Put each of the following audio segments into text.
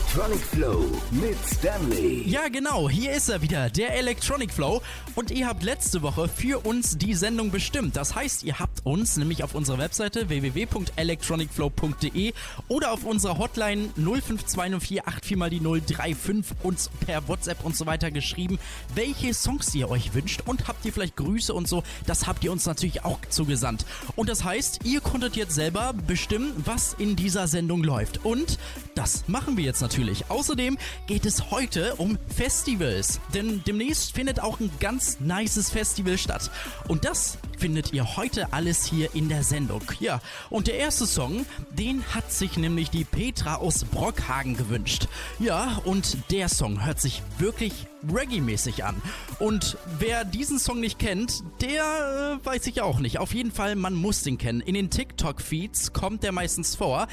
Electronic Flow mit Stanley. Ja, genau, hier ist er wieder, der Electronic Flow. Und ihr habt letzte Woche für uns die Sendung bestimmt. Das heißt, ihr habt uns nämlich auf unserer Webseite www.electronicflow.de oder auf unserer Hotline 0520484 mal die 035 uns per WhatsApp und so weiter geschrieben, welche Songs ihr euch wünscht und habt ihr vielleicht Grüße und so. Das habt ihr uns natürlich auch zugesandt. Und das heißt, ihr konntet jetzt selber bestimmen, was in dieser Sendung läuft. Und das machen wir jetzt natürlich. Außerdem geht es heute um Festivals. Denn demnächst findet auch ein ganz nices Festival statt. Und das findet ihr heute alles hier in der Sendung. Ja, und der erste Song, den hat sich nämlich die Petra aus Brockhagen gewünscht. Ja, und der Song hört sich wirklich Reggae-mäßig an. Und wer diesen Song nicht kennt, der äh, weiß ich auch nicht. Auf jeden Fall, man muss den kennen. In den TikTok-Feeds kommt der meistens vor.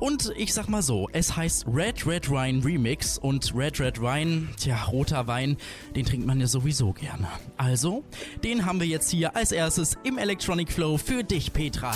Und ich sag mal so, es heißt Red Red Wine Remix und Red Red Wine, tja, roter Wein, den trinkt man ja sowieso gerne. Also, den haben wir jetzt hier als erstes im Electronic Flow für dich, Petra.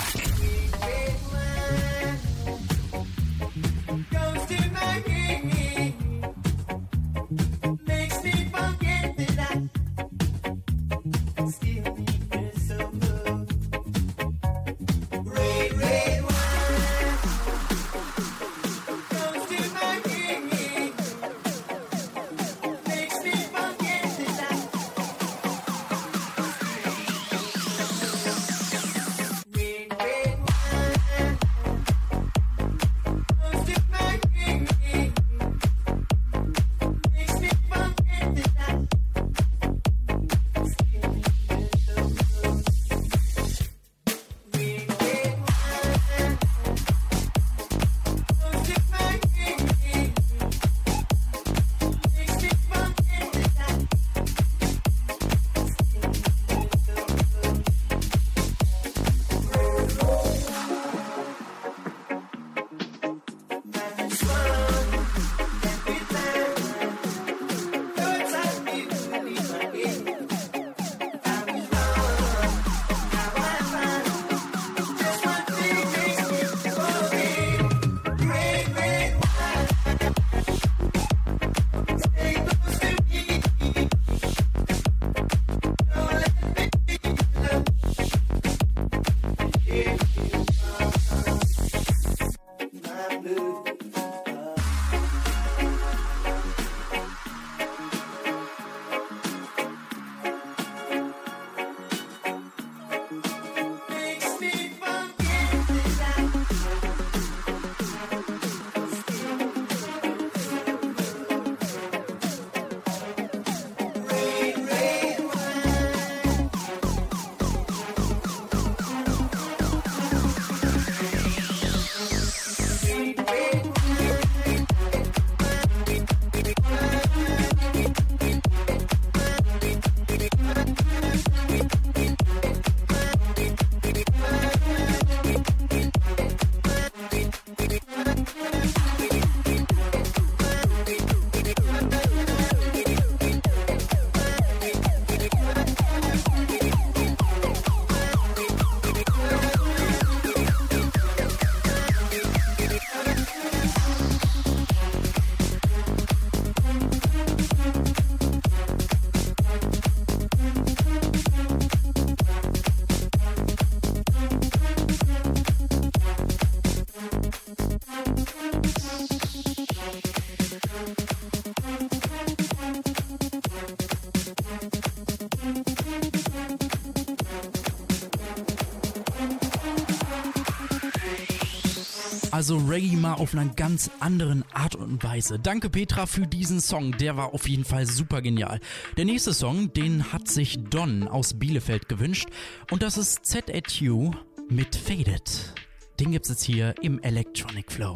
Also Reggae mal auf einer ganz anderen Art und Weise. Danke Petra für diesen Song, der war auf jeden Fall super genial. Der nächste Song, den hat sich Don aus Bielefeld gewünscht und das ist ZATU mit Faded. Den gibt's jetzt hier im Electronic Flow.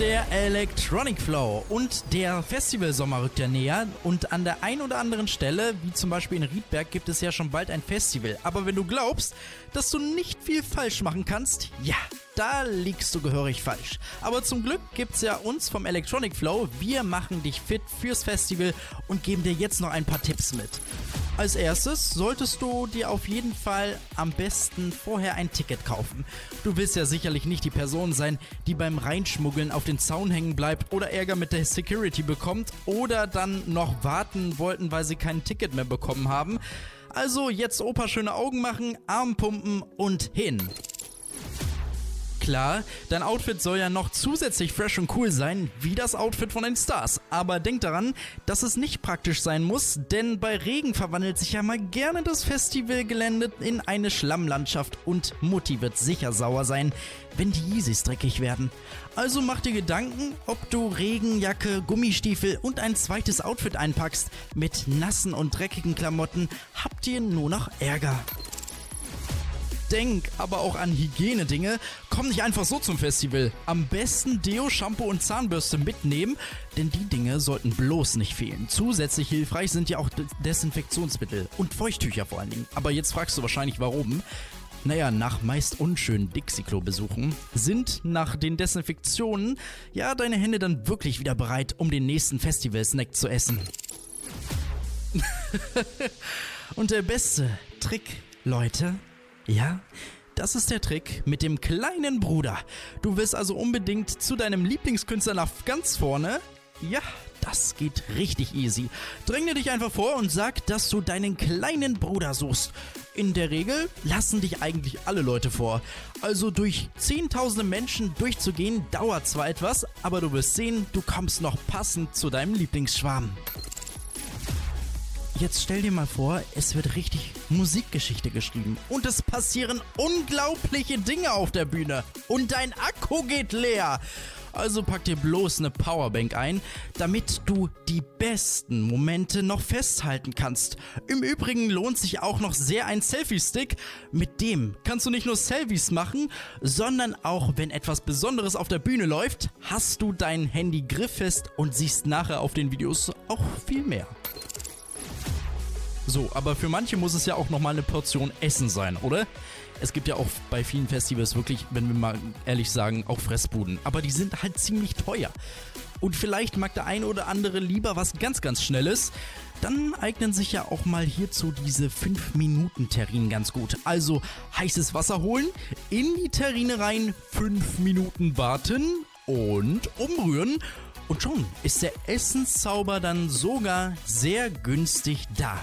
Der Electronic Flow und der Festivalsommer rückt ja näher und an der ein oder anderen Stelle, wie zum Beispiel in Riedberg, gibt es ja schon bald ein Festival. Aber wenn du glaubst, dass du nicht viel falsch machen kannst, ja, da liegst du gehörig falsch. Aber zum Glück gibt's ja uns vom Electronic Flow. Wir machen dich fit fürs Festival und geben dir jetzt noch ein paar Tipps mit. Als erstes solltest du dir auf jeden Fall am besten vorher ein Ticket kaufen. Du willst ja sicherlich nicht die Person sein, die beim Reinschmuggeln auf den Zaun hängen bleibt oder Ärger mit der Security bekommt oder dann noch warten wollten, weil sie kein Ticket mehr bekommen haben. Also jetzt Opa schöne Augen machen, Arm pumpen und hin. Klar, dein Outfit soll ja noch zusätzlich fresh und cool sein, wie das Outfit von den Stars. Aber denk daran, dass es nicht praktisch sein muss, denn bei Regen verwandelt sich ja mal gerne das Festivalgelände in eine Schlammlandschaft und Mutti wird sicher sauer sein, wenn die Yeezys dreckig werden. Also mach dir Gedanken, ob du Regenjacke, Gummistiefel und ein zweites Outfit einpackst. Mit nassen und dreckigen Klamotten habt ihr nur noch Ärger. Denk aber auch an Hygienedinge. Komm nicht einfach so zum Festival. Am besten Deo, Shampoo und Zahnbürste mitnehmen, denn die Dinge sollten bloß nicht fehlen. Zusätzlich hilfreich sind ja auch De- Desinfektionsmittel und Feuchttücher vor allen Dingen. Aber jetzt fragst du wahrscheinlich warum. Naja, nach meist unschönen Dixie-Klo-Besuchen sind nach den Desinfektionen ja deine Hände dann wirklich wieder bereit, um den nächsten Festival-Snack zu essen. Und der beste Trick, Leute, ja, das ist der Trick mit dem kleinen Bruder. Du willst also unbedingt zu deinem Lieblingskünstler nach ganz vorne? Ja, das geht richtig easy. Dränge dich einfach vor und sag, dass du deinen kleinen Bruder suchst. In der Regel lassen dich eigentlich alle Leute vor. Also durch zehntausende Menschen durchzugehen dauert zwar etwas, aber du wirst sehen, du kommst noch passend zu deinem Lieblingsschwarm. Jetzt stell dir mal vor, es wird richtig Musikgeschichte geschrieben. Und es passieren unglaubliche Dinge auf der Bühne. Und dein Akku geht leer. Also pack dir bloß eine Powerbank ein, damit du die besten Momente noch festhalten kannst. Im Übrigen lohnt sich auch noch sehr ein Selfie-Stick. Mit dem kannst du nicht nur Selfies machen, sondern auch wenn etwas Besonderes auf der Bühne läuft, hast du dein Handy grifffest und siehst nachher auf den Videos auch viel mehr. So, aber für manche muss es ja auch nochmal eine Portion Essen sein, oder? Es gibt ja auch bei vielen Festivals wirklich, wenn wir mal ehrlich sagen, auch Fressbuden. Aber die sind halt ziemlich teuer. Und vielleicht mag der ein oder andere lieber was ganz, ganz Schnelles. Dann eignen sich ja auch mal hierzu diese 5-Minuten-Terrinen ganz gut. Also heißes Wasser holen, in die Terrine rein, 5 Minuten warten und umrühren. Und schon ist der Essenszauber dann sogar sehr günstig da.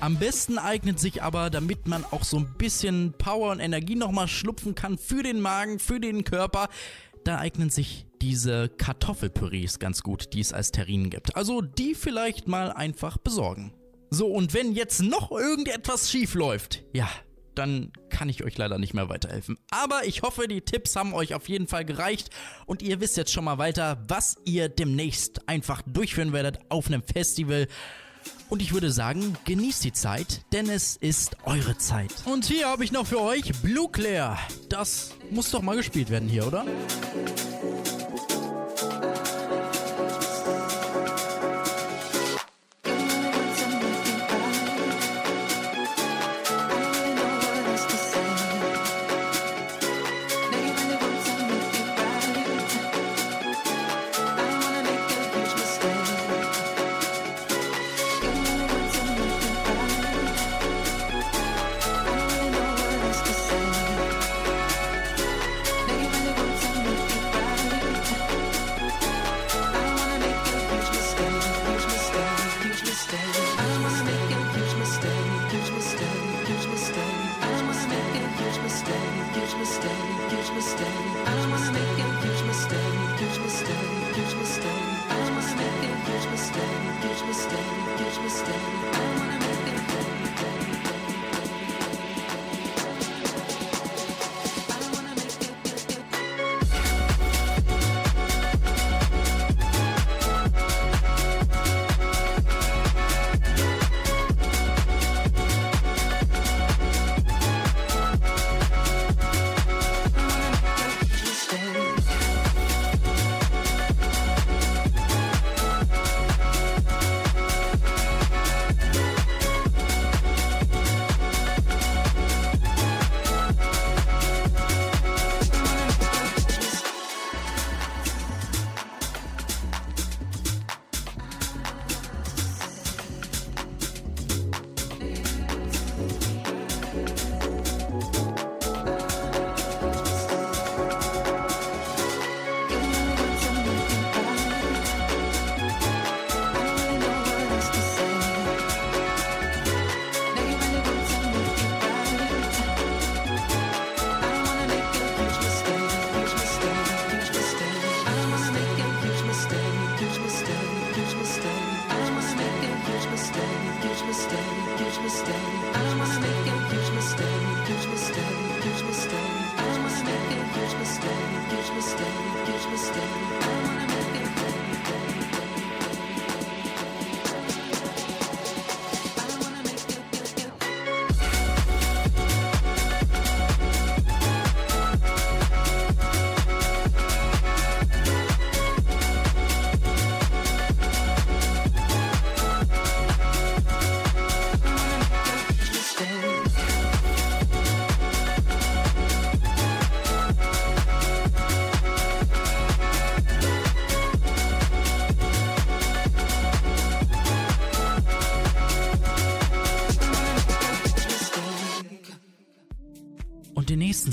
Am besten eignet sich aber, damit man auch so ein bisschen Power und Energie nochmal schlupfen kann für den Magen, für den Körper, da eignen sich diese Kartoffelpürees ganz gut, die es als Terrinen gibt. Also die vielleicht mal einfach besorgen. So, und wenn jetzt noch irgendetwas schief läuft, ja, dann kann ich euch leider nicht mehr weiterhelfen. Aber ich hoffe, die Tipps haben euch auf jeden Fall gereicht und ihr wisst jetzt schon mal weiter, was ihr demnächst einfach durchführen werdet auf einem Festival. Und ich würde sagen, genießt die Zeit, denn es ist eure Zeit. Und hier habe ich noch für euch Blue Claire. Das muss doch mal gespielt werden hier, oder?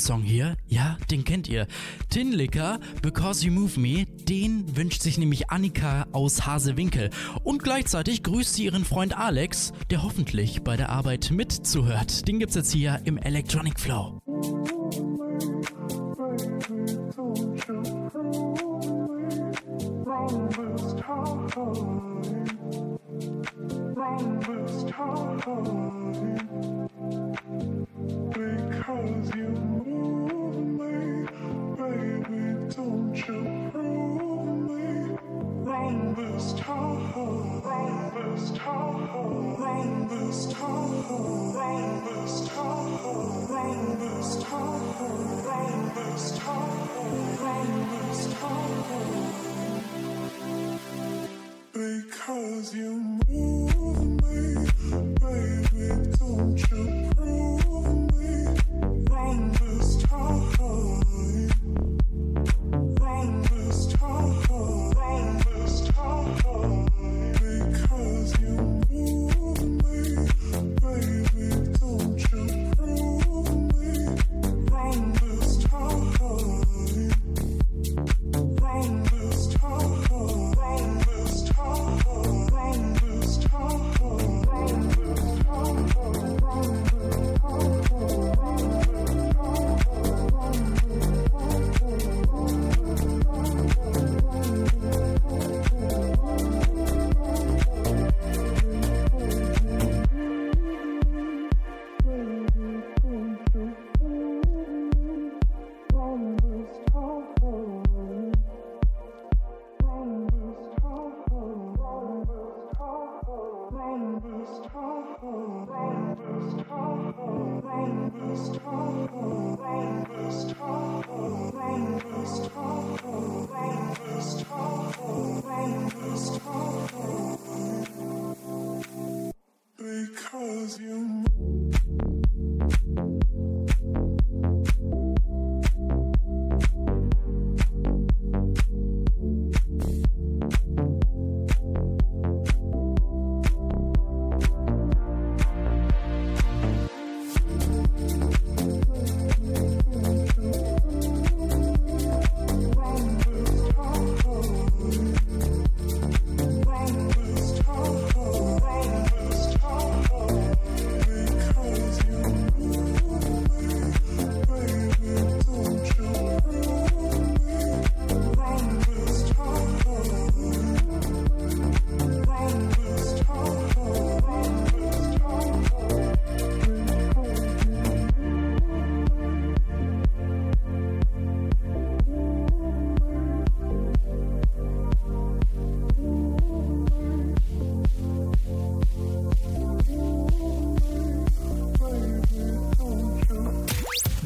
Song hier, ja, den kennt ihr. Tin Licker, Because You Move Me, den wünscht sich nämlich Annika aus Hasewinkel. Und gleichzeitig grüßt sie ihren Freund Alex, der hoffentlich bei der Arbeit mitzuhört. Den gibt's jetzt hier im Electronic Flow.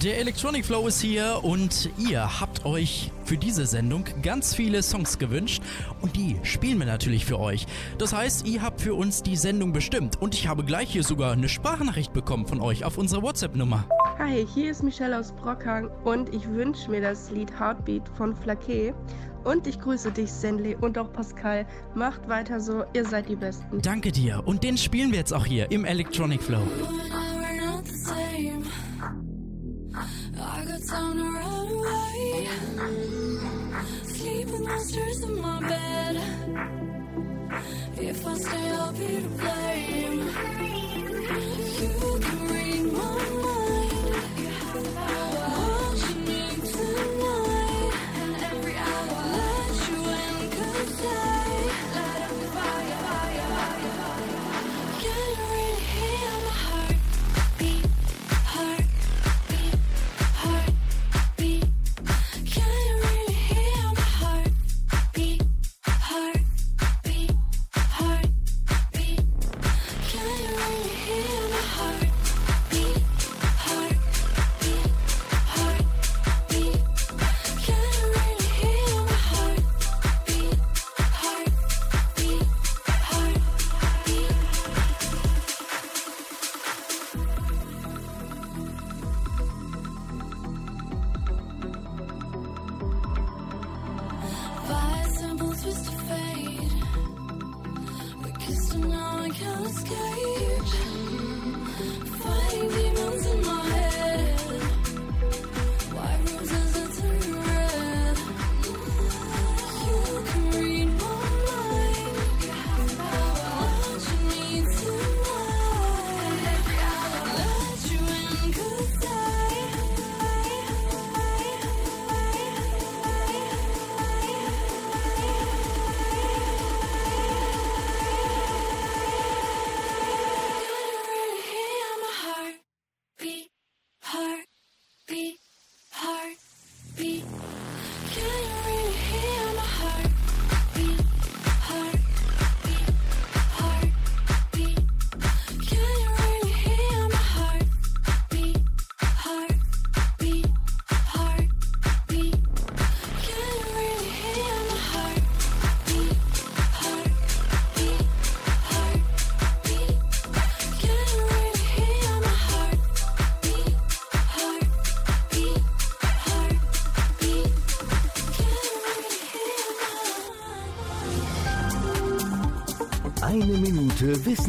Der Electronic Flow ist hier und ihr habt euch für diese Sendung ganz viele Songs gewünscht und die spielen wir natürlich für euch. Das heißt, ihr habt für uns die Sendung bestimmt und ich habe gleich hier sogar eine Sprachnachricht bekommen von euch auf unsere WhatsApp-Nummer. Hi, hier ist Michelle aus Brockhang und ich wünsche mir das Lied Heartbeat von Flaquet. Und ich grüße dich, Sendley und auch Pascal. Macht weiter so, ihr seid die Besten. Danke dir und den spielen wir jetzt auch hier im Electronic Flow. If I stay, I'll be to blame.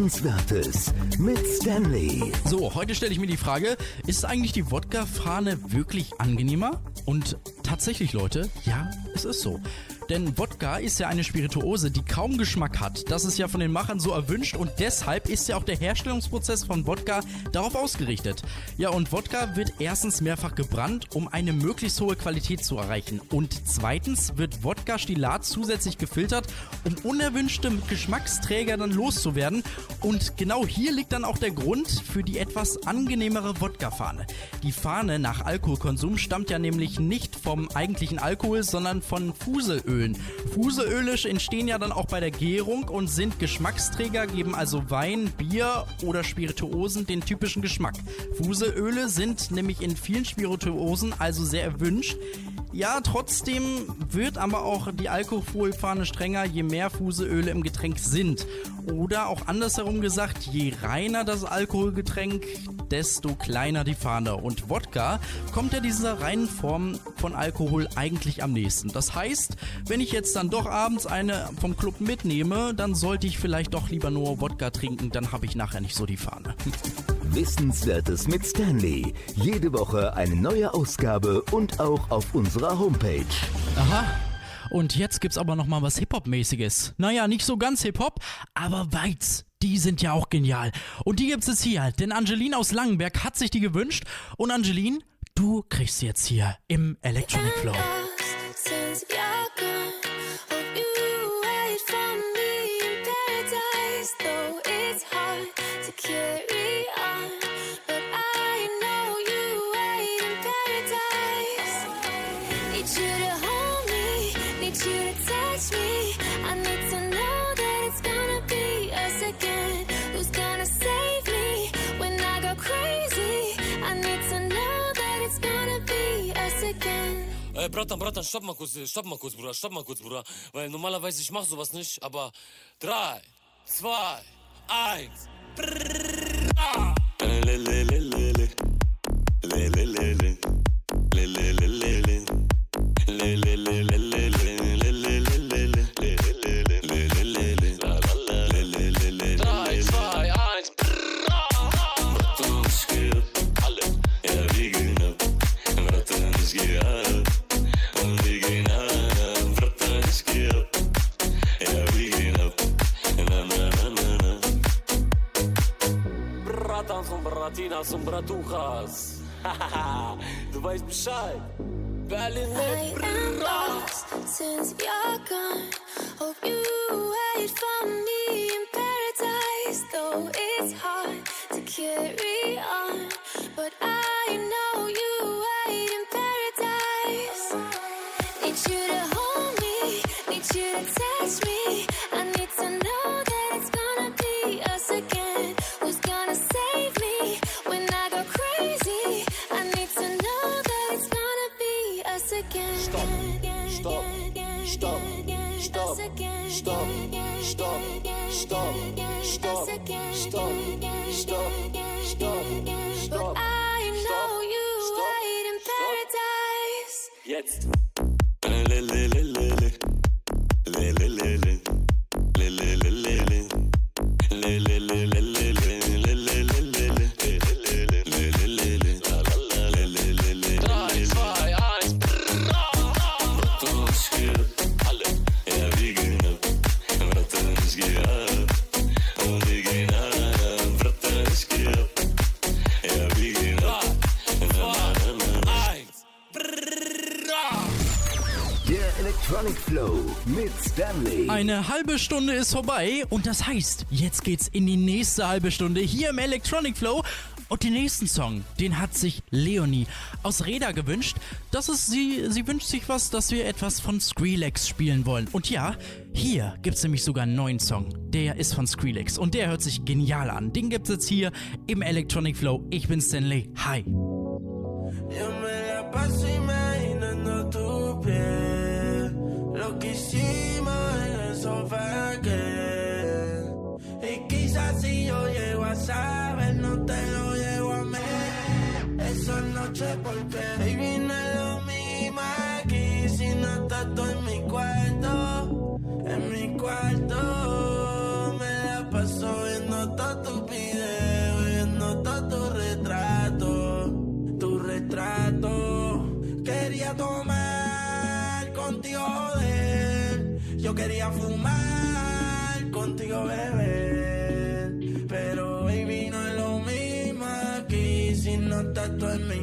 Wissenswertes mit Stanley. So, heute stelle ich mir die Frage, ist eigentlich die Wodka-Fahne wirklich angenehmer? Und tatsächlich, Leute, ja, es ist so. Denn Wodka ist ja eine Spirituose, die kaum Geschmack hat. Das ist ja von den Machern so erwünscht und deshalb ist ja auch der Herstellungsprozess von Wodka darauf ausgerichtet. Ja, und Wodka wird erstens mehrfach gebrannt, um eine möglichst hohe Qualität zu erreichen. Und zweitens wird Wodka-Stillat zusätzlich gefiltert, um unerwünschte Geschmacksträger dann loszuwerden. Und genau hier liegt dann auch der Grund für die etwas angenehmere Wodka-Fahne. Die Fahne nach Alkoholkonsum stammt ja nämlich nicht vom eigentlichen Alkohol, sondern von Fuselöl. Fuseölen. Fuseöle entstehen ja dann auch bei der Gärung und sind Geschmacksträger, geben also Wein, Bier oder Spirituosen den typischen Geschmack. Fuseöle sind nämlich in vielen Spirituosen also sehr erwünscht. Ja, trotzdem wird aber auch die Alkoholfahne strenger, je mehr Fuseöle im Getränk sind. Oder auch andersherum gesagt, je reiner das Alkoholgetränk, desto kleiner die Fahne. Und Wodka kommt ja dieser reinen Form von Alkohol eigentlich am nächsten. Das heißt, wenn ich jetzt dann doch abends eine vom Club mitnehme, dann sollte ich vielleicht doch lieber nur Wodka trinken, dann habe ich nachher nicht so die Fahne. Wissenswertes mit Stanley. Jede Woche eine neue Ausgabe und auch auf unserer Homepage. Aha. Und jetzt gibt's aber noch mal was Hip-Hop-mäßiges. Naja, nicht so ganz Hip-Hop, aber Weiz. Die sind ja auch genial. Und die gibt's jetzt hier, denn Angeline aus Langenberg hat sich die gewünscht. Und Angeline, du kriegst sie jetzt hier im Electronic Flow. Ey, Bratan, Bratan, stopp mal kurz, stopp mal kurz, Bruder, stopp mal kurz, Bruder. Weil normalerweise ich mach sowas nicht, aber drei, zwei, eins. Drei, Bratinas und Bratuchas. Du weißt Bescheid. Berlin I am lost since you're gone. Hope you wait for me in paradise. Though it's hard to carry on, but I know you Jetzt. Halbe Stunde ist vorbei und das heißt, jetzt geht's in die nächste halbe Stunde hier im Electronic Flow. Und den nächsten Song, den hat sich Leonie aus Reda gewünscht. Das ist sie, sie wünscht sich was, dass wir etwas von Skrillex spielen wollen. Und ja, hier gibt's nämlich sogar einen neuen Song. Der ist von Skrillex und der hört sich genial an. Den gibt's jetzt hier im Electronic Flow. Ich bin Stanley. Hi. Yo me la saber, no te lo llevo a mí. Esa noche porque baby no lo mismo aquí si no estás tú en mi cuarto, en mi cuarto. Me la paso viendo todos tus videos, viendo todo tu retrato tu retrato. Quería tomar contigo, joder. Yo quería fumar contacto en mi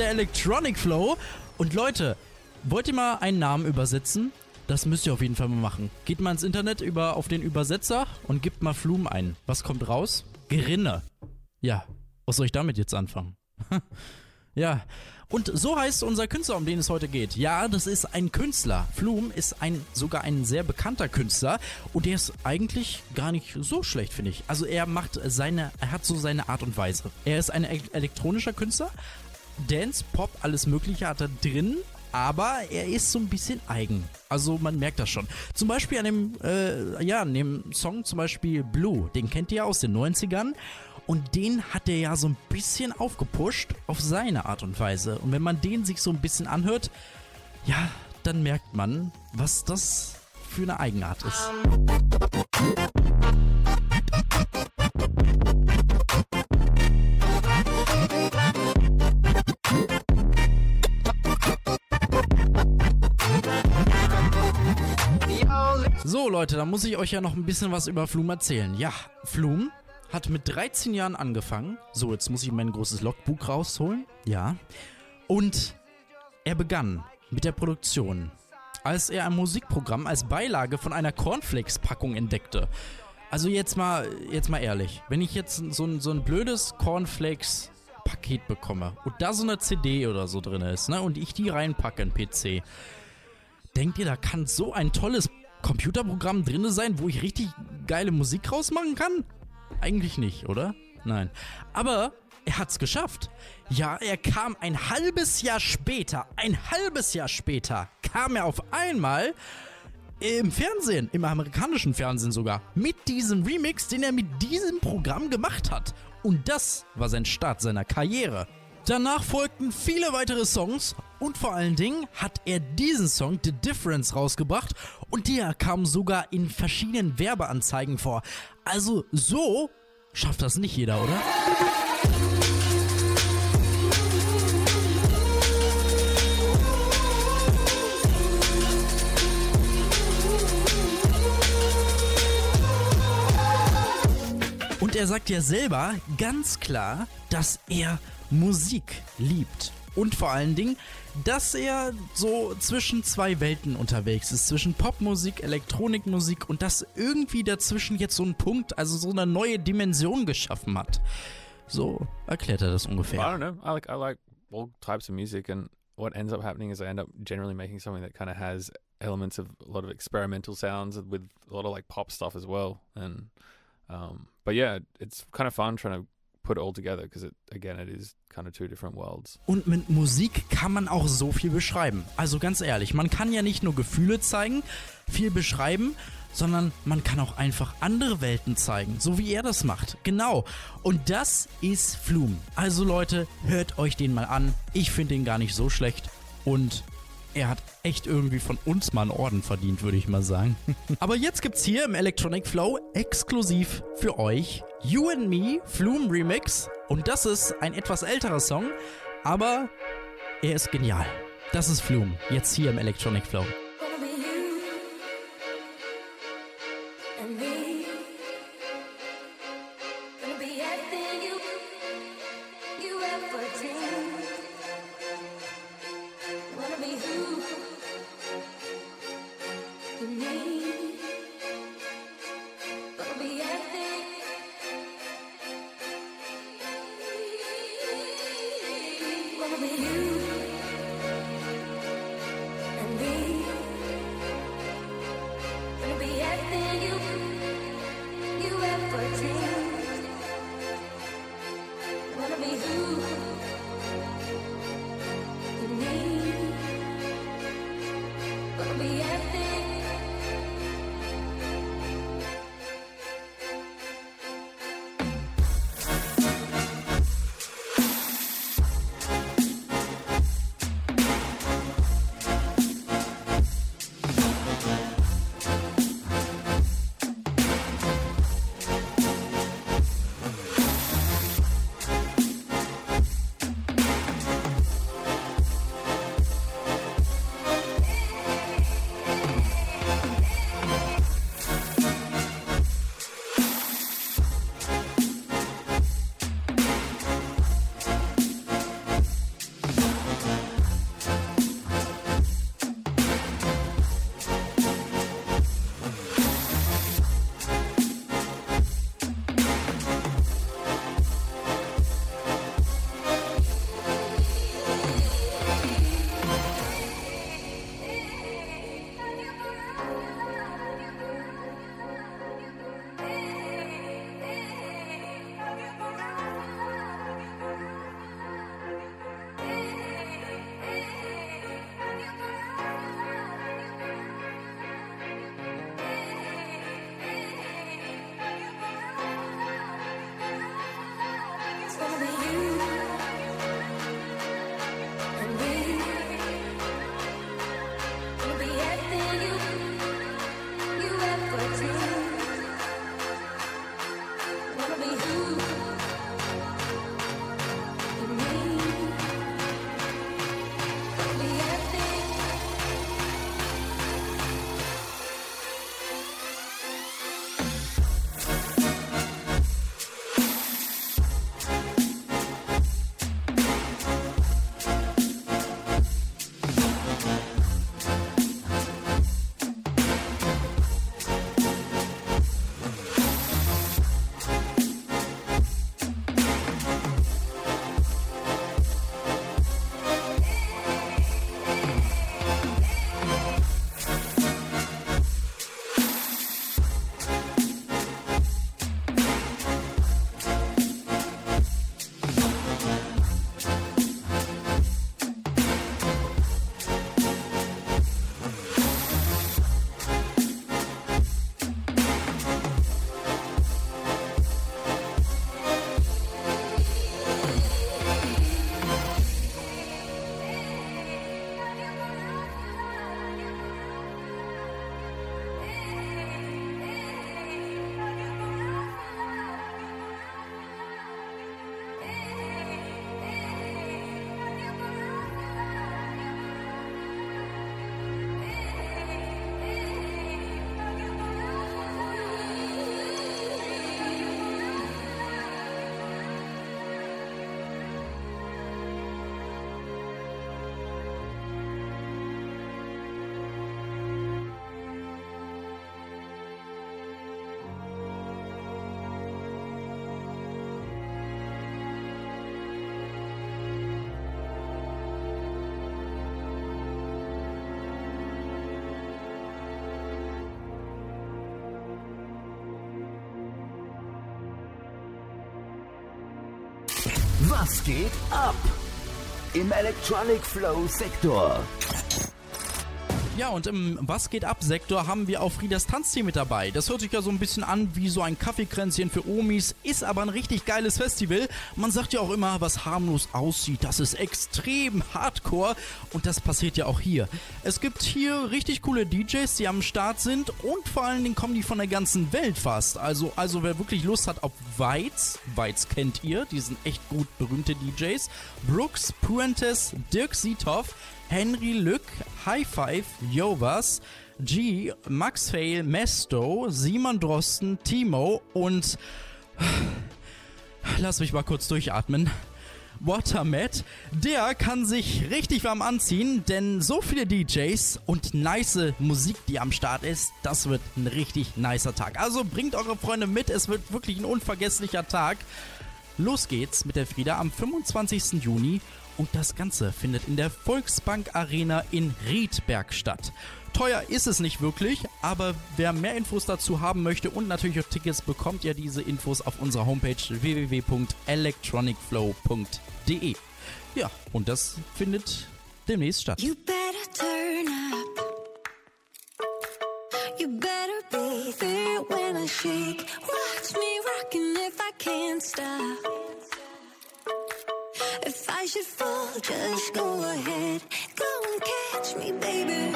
der Electronic Flow. Und Leute, wollt ihr mal einen Namen übersetzen? Das müsst ihr auf jeden Fall mal machen. Geht mal ins Internet über auf den Übersetzer und gebt mal Flum ein. Was kommt raus? Gerinne. Ja, was soll ich damit jetzt anfangen? ja, und so heißt unser Künstler, um den es heute geht. Ja, das ist ein Künstler. Flum ist ein sogar ein sehr bekannter Künstler und der ist eigentlich gar nicht so schlecht, finde ich. Also er macht seine, er hat so seine Art und Weise. Er ist ein e- elektronischer Künstler, Dance, Pop, alles Mögliche hat er drin, aber er ist so ein bisschen eigen. Also man merkt das schon. Zum Beispiel an dem, äh, ja, an dem Song zum Beispiel Blue, den kennt ihr ja aus den 90ern. Und den hat er ja so ein bisschen aufgepusht auf seine Art und Weise. Und wenn man den sich so ein bisschen anhört, ja, dann merkt man, was das für eine Eigenart ist. So Leute, da muss ich euch ja noch ein bisschen was über Flum erzählen. Ja, Flum hat mit 13 Jahren angefangen. So, jetzt muss ich mein großes Logbuch rausholen. Ja. Und er begann mit der Produktion, als er ein Musikprogramm als Beilage von einer Cornflakes-Packung entdeckte. Also jetzt mal, jetzt mal ehrlich, wenn ich jetzt so ein, so ein blödes Cornflakes-Paket bekomme und da so eine CD oder so drin ist, ne, und ich die reinpacke in PC, denkt ihr, da kann so ein tolles Computerprogramm drin sein, wo ich richtig geile Musik rausmachen kann? Eigentlich nicht, oder? Nein. Aber er hat's geschafft. Ja, er kam ein halbes Jahr später, ein halbes Jahr später, kam er auf einmal im Fernsehen, im amerikanischen Fernsehen sogar, mit diesem Remix, den er mit diesem Programm gemacht hat. Und das war sein Start seiner Karriere. Danach folgten viele weitere Songs und vor allen Dingen hat er diesen Song The Difference rausgebracht und der kam sogar in verschiedenen Werbeanzeigen vor. Also so schafft das nicht jeder, oder? Und er sagt ja selber ganz klar, dass er Musik liebt. Und vor allen Dingen, dass er so zwischen zwei Welten unterwegs ist. Zwischen Popmusik, Elektronikmusik und dass irgendwie dazwischen jetzt so ein Punkt, also so eine neue Dimension geschaffen hat. So erklärt er das I ungefähr. don't know. I like I like all types of music, and what ends up happening is I end up generally making something that kind of has elements of a lot of experimental sounds with a lot of like pop stuff as well. And um, but yeah, it's kind of fun trying to put it all together because it again it is kind of two different worlds. Und mit Musik kann man auch so viel beschreiben. Also ganz ehrlich, man kann ja nicht nur Gefühle zeigen, viel beschreiben, sondern man kann auch einfach andere Welten zeigen, so wie er das macht. Genau. Und das ist Flum. Also Leute, hört euch den mal an. Ich finde den gar nicht so schlecht und er hat echt irgendwie von uns mal einen Orden verdient, würde ich mal sagen. Aber jetzt gibt's hier im Electronic Flow exklusiv für euch You and Me Flume Remix. Und das ist ein etwas älterer Song, aber er ist genial. Das ist Flume, jetzt hier im Electronic Flow. Was geht ab? Im Electronic Flow Sektor. Ja, und im Was geht ab Sektor haben wir auch Friedas Tanzteam mit dabei. Das hört sich ja so ein bisschen an wie so ein Kaffeekränzchen für Omis, ist aber ein richtig geiles Festival. Man sagt ja auch immer, was harmlos aussieht, das ist extrem hardcore und das passiert ja auch hier. Es gibt hier richtig coole DJs, die am Start sind und vor allen Dingen kommen die von der ganzen Welt fast. Also, also wer wirklich Lust hat auf Weiz, Weiz kennt ihr, die sind echt gut berühmte DJs. Brooks, Puentes, Dirk Siethoff, Henry Lück, High Five, Jovas, G, Max Fail, Mesto, Simon Drosten, Timo und lass mich mal kurz durchatmen. Watermat, der kann sich richtig warm anziehen, denn so viele DJs und nice Musik, die am Start ist, das wird ein richtig nicer Tag. Also bringt eure Freunde mit, es wird wirklich ein unvergesslicher Tag. Los geht's mit der Frieda am 25. Juni und das Ganze findet in der Volksbank Arena in Riedberg statt. Teuer ist es nicht wirklich, aber wer mehr Infos dazu haben möchte und natürlich auch Tickets, bekommt ihr diese Infos auf unserer Homepage www.electronicflow.de. Ja, und das findet demnächst statt. You better turn up. You better be there when I shake. Watch me rocking if I can't stop. I should fall, just go ahead. Go and catch me, baby.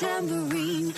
Tambourine.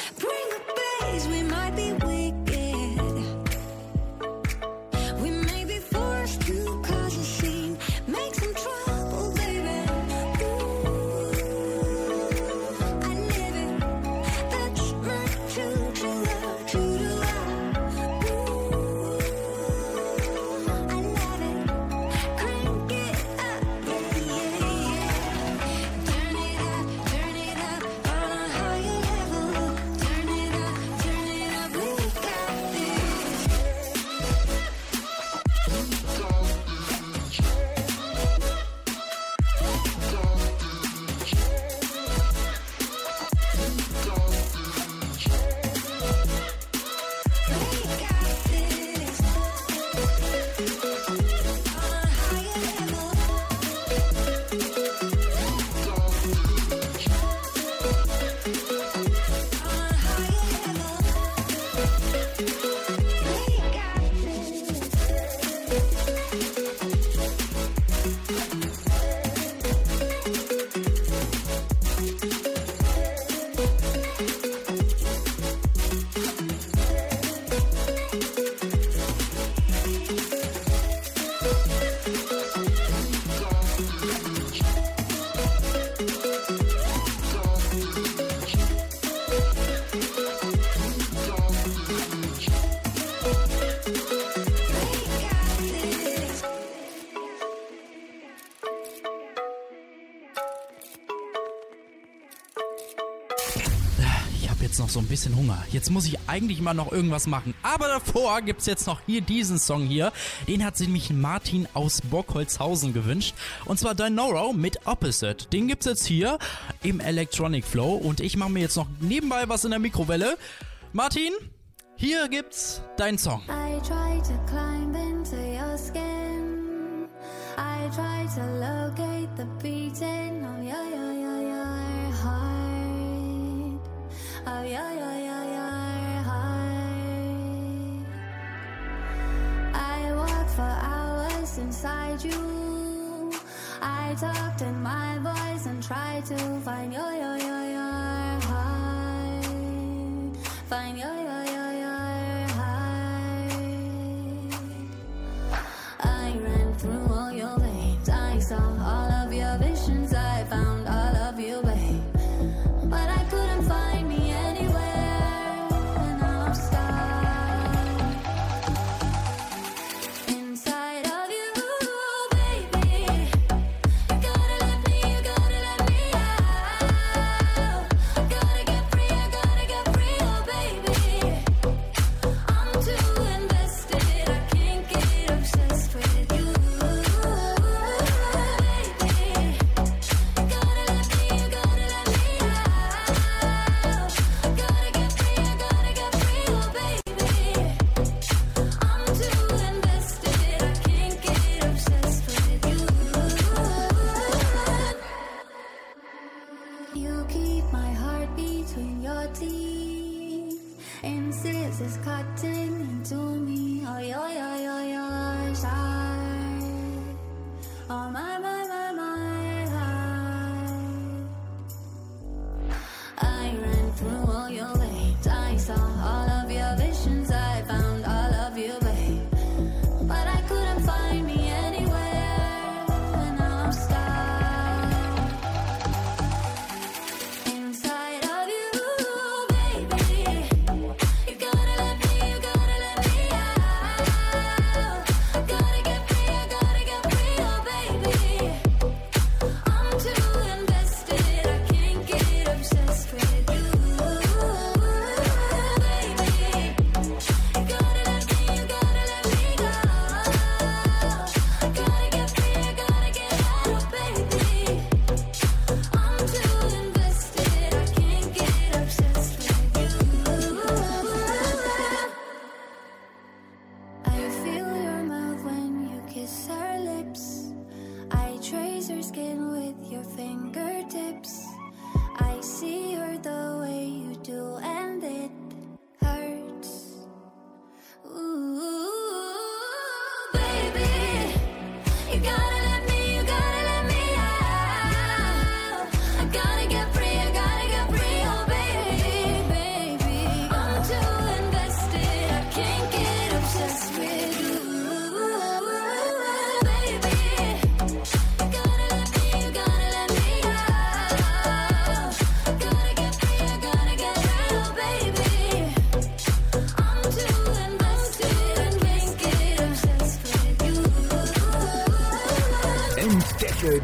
Jetzt noch so ein bisschen Hunger. Jetzt muss ich eigentlich mal noch irgendwas machen. Aber davor gibt's jetzt noch hier diesen Song hier. Den hat sich nämlich Martin aus Bockholzhausen gewünscht. Und zwar Dinoro mit Opposite. Den gibt's jetzt hier im Electronic Flow. Und ich mache mir jetzt noch nebenbei was in der Mikrowelle. Martin, hier gibt's deinen Song. I try to climb into your skin. I try to locate the beating of your, your of your, your, your, your heart. I walked for hours inside you. I talked in my voice and tried to find your, your, your, your heart. Find your.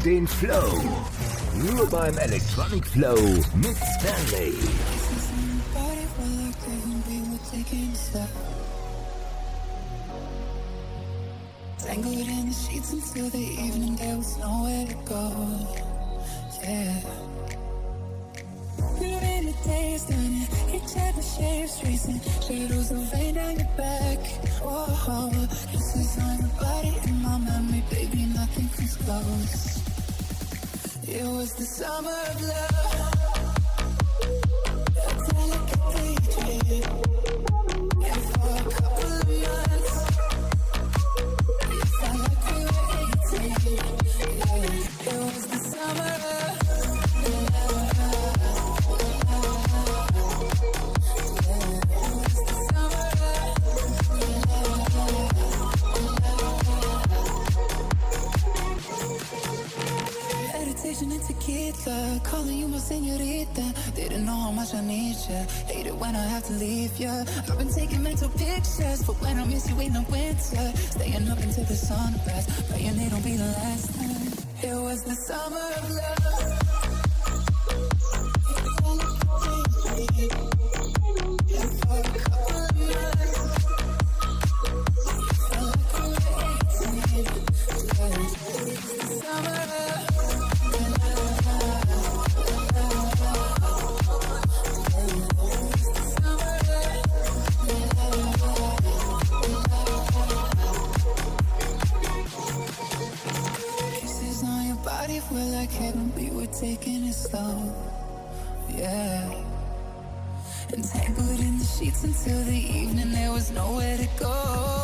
den Flow. Nur beim Electronic Flow mit Stanley. Didn't know how much I need you Hate it when I have to leave you I've been taking mental pictures But when I miss you in the winter Staying up until the sunrise Praying it'll be the last time. It was the summer of love. heaven, we were taking it slow, yeah. Entangled in the sheets until the evening, there was nowhere to go.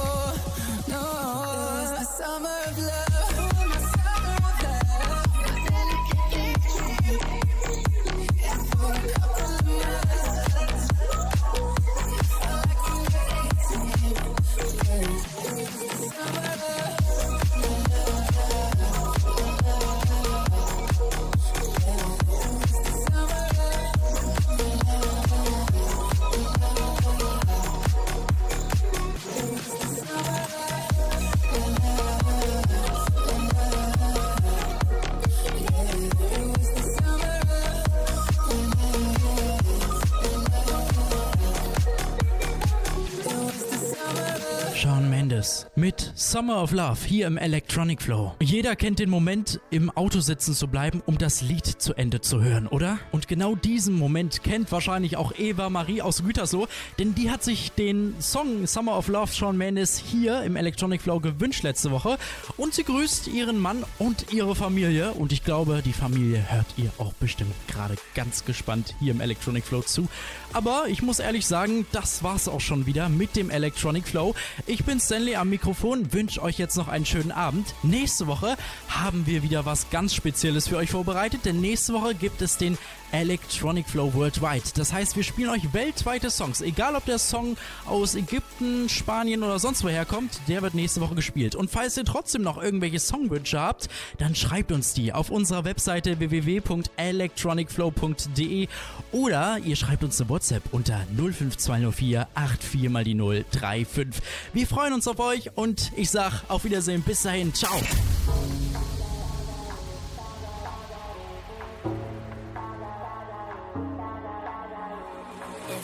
Mit Summer of Love hier im Electronic Flow. Jeder kennt den Moment, im Auto sitzen zu bleiben, um das Lied zu Ende zu hören, oder? Und genau diesen Moment kennt wahrscheinlich auch Eva Marie aus Gütersloh, denn die hat sich den Song Summer of Love Shawn Mendes hier im Electronic Flow gewünscht letzte Woche und sie grüßt ihren Mann und ihre Familie und ich glaube, die Familie hört ihr auch bestimmt gerade ganz gespannt hier im Electronic Flow zu. Aber ich muss ehrlich sagen, das war's auch schon wieder mit dem Electronic Flow. Ich bin Stanley am Mikrofon, wünsche euch jetzt noch einen schönen Abend. Nächste Woche haben wir wieder was ganz Spezielles für euch vorbereitet, denn nächste Woche gibt es den Electronic Flow Worldwide. Das heißt, wir spielen euch weltweite Songs. Egal ob der Song aus Ägypten, Spanien oder sonst woher kommt, der wird nächste Woche gespielt. Und falls ihr trotzdem noch irgendwelche Songwünsche habt, dann schreibt uns die auf unserer Webseite www.electronicflow.de oder ihr schreibt uns eine WhatsApp unter 05204 84 mal die 035. Wir freuen uns auf euch und ich sag auf Wiedersehen. Bis dahin. Ciao.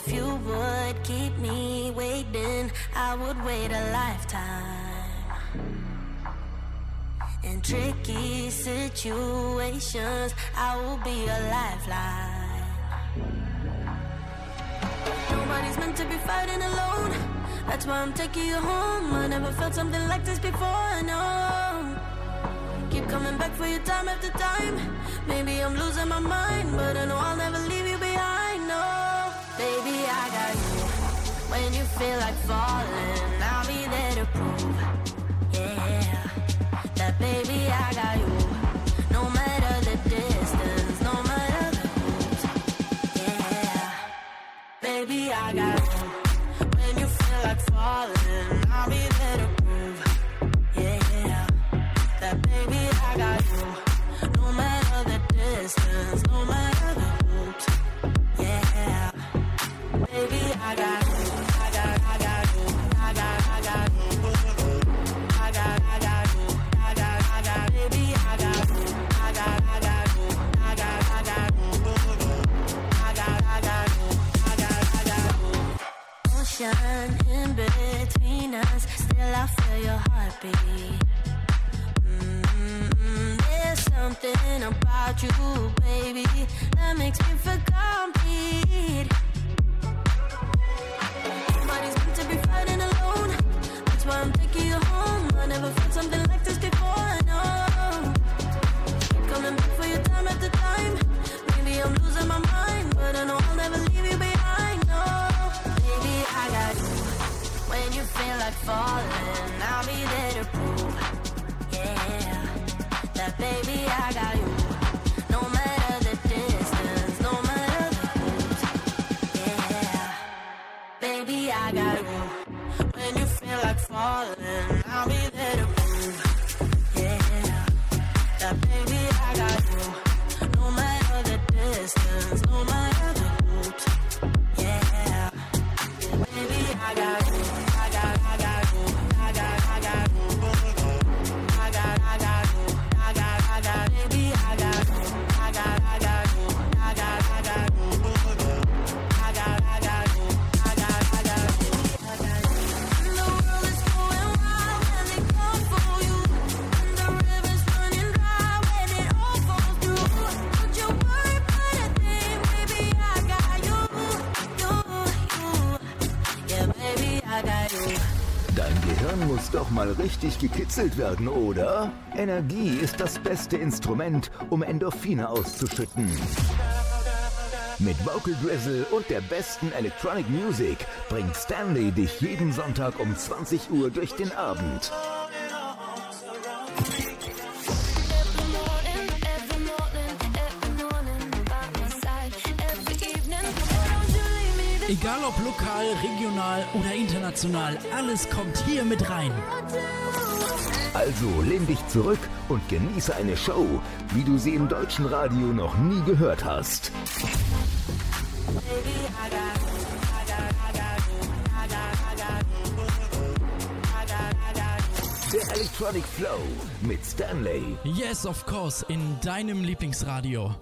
If you would keep me waiting, I would wait a lifetime. In tricky situations, I will be a lifeline. Nobody's meant to be fighting alone. That's why I'm taking you home. I never felt something like this before. No. Keep coming back for you time after time. Maybe I'm losing my mind, but I know I'll When you feel like falling, I'll be there to prove. Yeah, that baby, I got you. No matter the distance, no matter the. Yeah, baby, I got you. When you feel like falling, I'll be there to prove. Yeah, that baby, I got you. No matter the distance, no matter the. Yeah, baby, I got. Ocean in between us, still I feel your heartbeat. Mm, There's something about you, baby, that makes me feel complete. Nobody's meant to be fighting alone. That's why I'm taking you home. I never felt something like this before. No, coming back for you time after time. Maybe I'm losing my mind, but I know I'll never leave you behind. I got you. When you feel like falling, I'll be there to prove. Yeah, that baby, I got you. No matter the distance, no matter the moves. Yeah, baby, I got you. When you feel like falling, richtig gekitzelt werden, oder? Energie ist das beste Instrument, um Endorphine auszuschütten. Mit Vocal Drizzle und der besten Electronic Music bringt Stanley dich jeden Sonntag um 20 Uhr durch den Abend. Egal ob lokal, regional oder international, alles kommt hier mit rein. Also lehn dich zurück und genieße eine Show, wie du sie im deutschen Radio noch nie gehört hast. Der Electronic Flow mit Stanley. Yes, of course, in deinem Lieblingsradio.